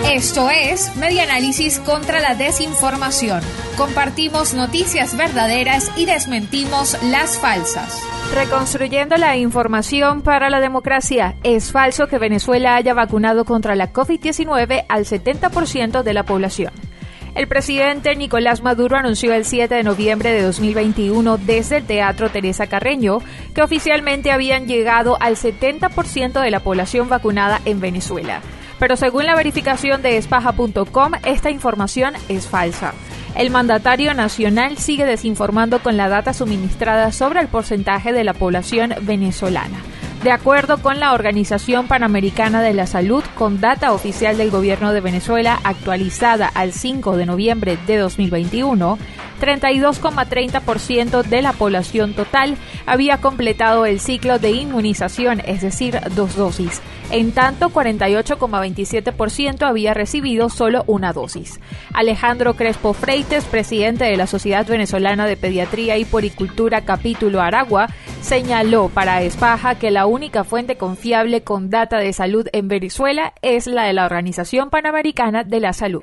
Esto es Media Análisis contra la Desinformación. Compartimos noticias verdaderas y desmentimos las falsas. Reconstruyendo la información para la democracia. Es falso que Venezuela haya vacunado contra la COVID-19 al 70% de la población. El presidente Nicolás Maduro anunció el 7 de noviembre de 2021 desde el Teatro Teresa Carreño que oficialmente habían llegado al 70% de la población vacunada en Venezuela. Pero según la verificación de espaja.com, esta información es falsa. El mandatario nacional sigue desinformando con la data suministrada sobre el porcentaje de la población venezolana. De acuerdo con la Organización Panamericana de la Salud, con data oficial del gobierno de Venezuela actualizada al 5 de noviembre de 2021, 32,30% de la población total había completado el ciclo de inmunización, es decir, dos dosis. En tanto, 48,27% había recibido solo una dosis. Alejandro Crespo Freites, presidente de la Sociedad Venezolana de Pediatría y Poricultura Capítulo Aragua, señaló para Espaja que la única fuente confiable con data de salud en Venezuela es la de la Organización Panamericana de la Salud.